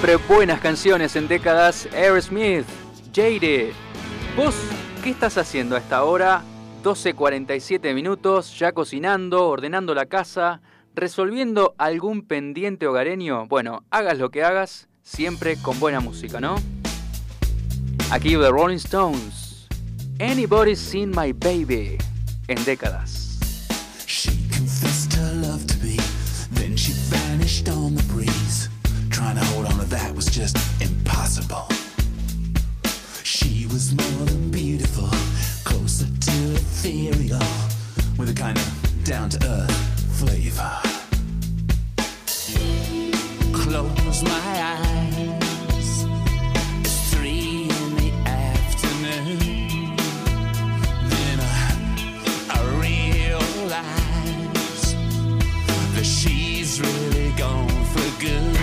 siempre buenas canciones en décadas. Aerosmith, Jade. ¿Vos qué estás haciendo a esta hora? 12.47 minutos, ya cocinando, ordenando la casa, resolviendo algún pendiente hogareño. Bueno, hagas lo que hagas, siempre con buena música, ¿no? Aquí The Rolling Stones. Anybody Seen My Baby en décadas. just impossible. She was more than beautiful, closer to ethereal, with a kind of down to earth flavor. Close my eyes, it's three in the afternoon. Then I, I realize that she's really gone for good.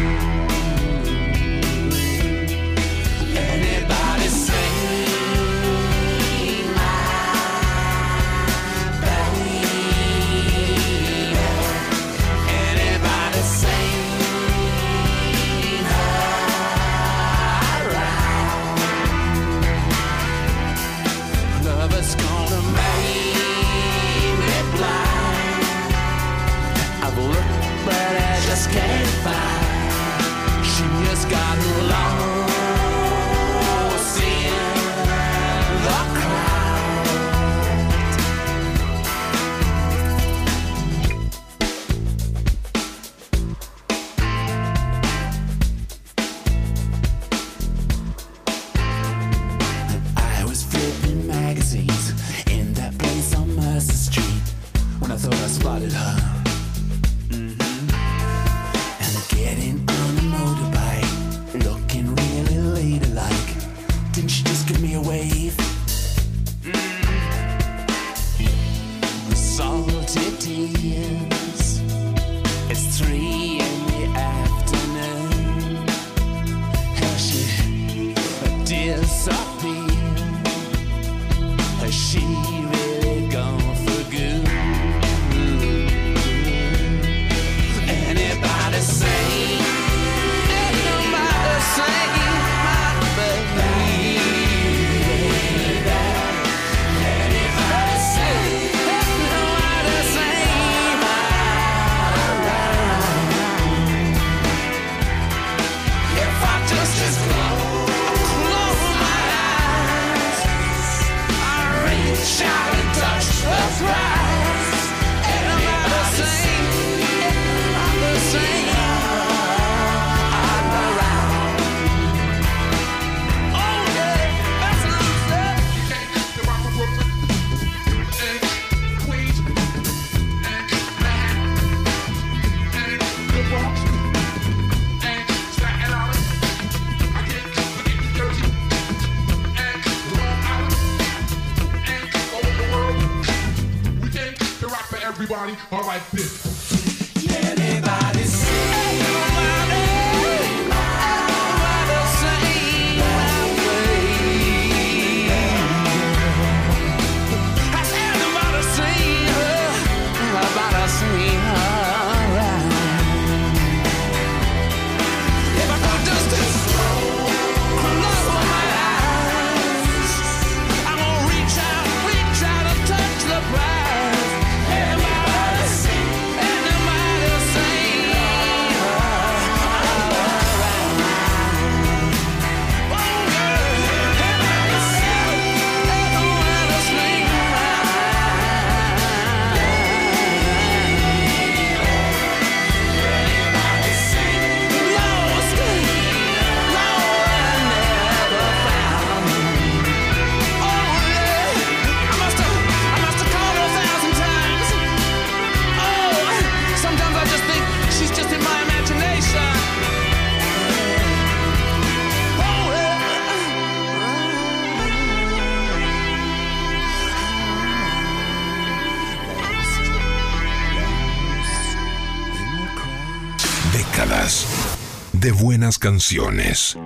canciones.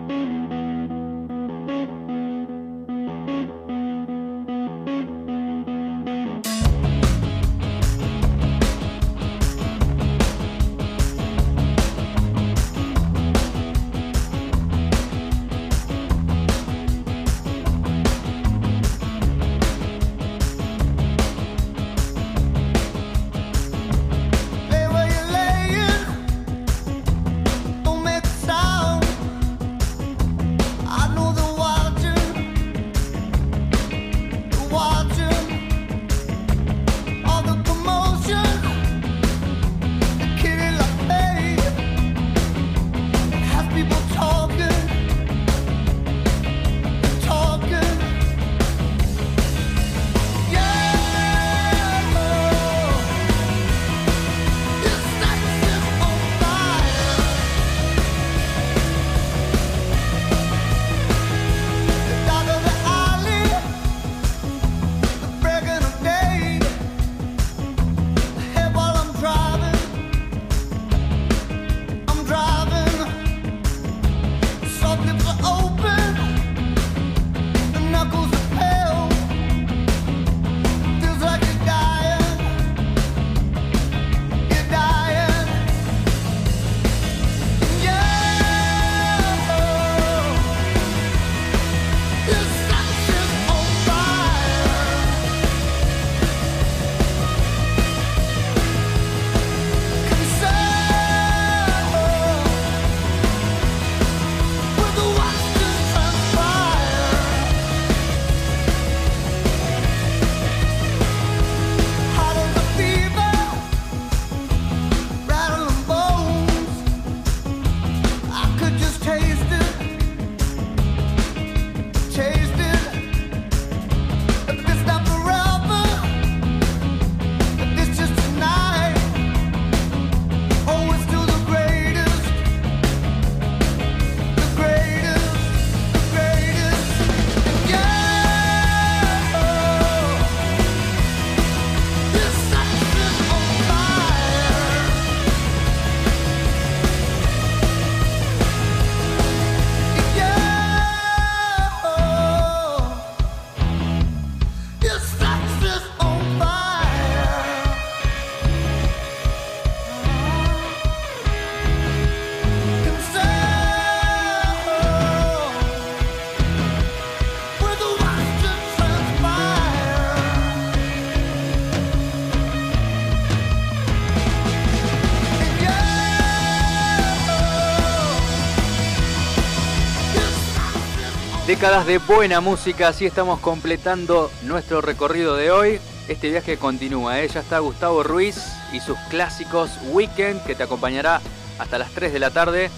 Décadas de buena música, así estamos completando nuestro recorrido de hoy. Este viaje continúa, ¿eh? ya está Gustavo Ruiz y sus clásicos Weekend que te acompañará hasta las 3 de la tarde.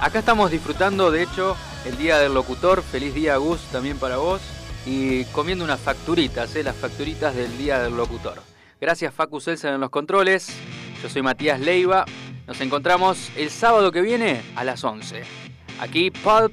Acá estamos disfrutando, de hecho, el Día del Locutor. Feliz día, Gus, también para vos. Y comiendo unas facturitas, ¿eh? las facturitas del Día del Locutor. Gracias, Facu Celsa en los controles. Yo soy Matías Leiva. Nos encontramos el sábado que viene a las 11. Aquí Pulp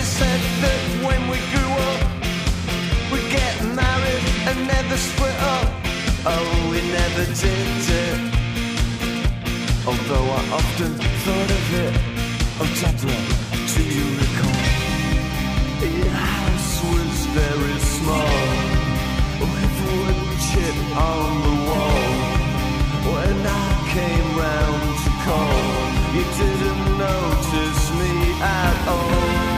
They said that when we grew up, we'd get married and never split up. Oh, we never did. Although I often thought of it. Oh, do you recall? Your house was very small oh, With chip on the wall When I came round to call You didn't notice me at all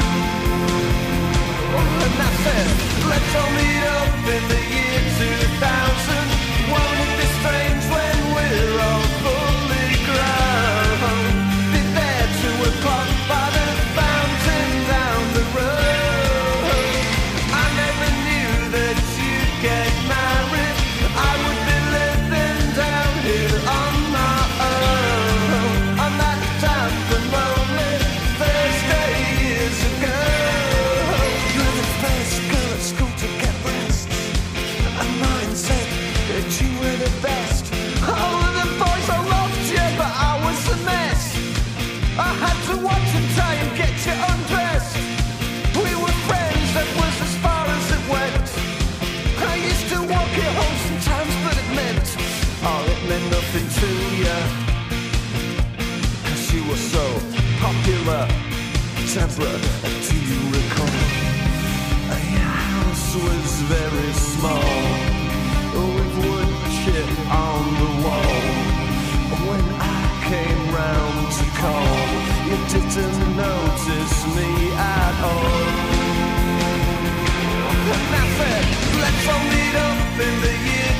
And I said, let's all meet up in the year 2000 Deborah, do you recall? Your house was very small With wood chip on the wall. When I came round to call You didn't notice me at all. And I said, let's all meet up in the year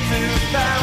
2000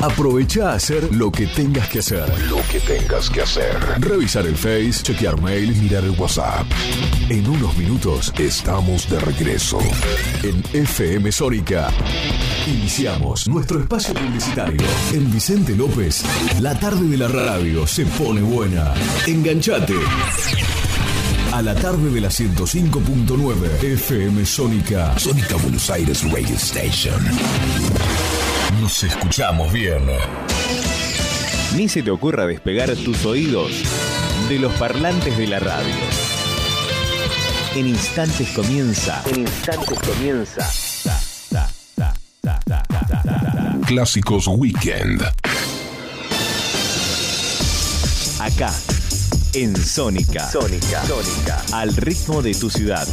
Aprovecha a hacer lo que tengas que hacer. Lo que tengas que hacer. Revisar el Face, chequear mail, Mirar el WhatsApp. En unos minutos Estamos de regreso. en FM Sónica. Iniciamos nuestro espacio publicitario. En Vicente López, la tarde de la radio se pone buena. Enganchate. A la tarde de la 105.9 FM Sónica. Sónica Buenos Aires Radio Station. Nos escuchamos bien. Ni se te ocurra despegar tus oídos de los parlantes de la radio. En instantes comienza. En instantes comienza. Clásicos Weekend. Acá, en Sónica. Sónica. Sónica. Al ritmo de tu ciudad.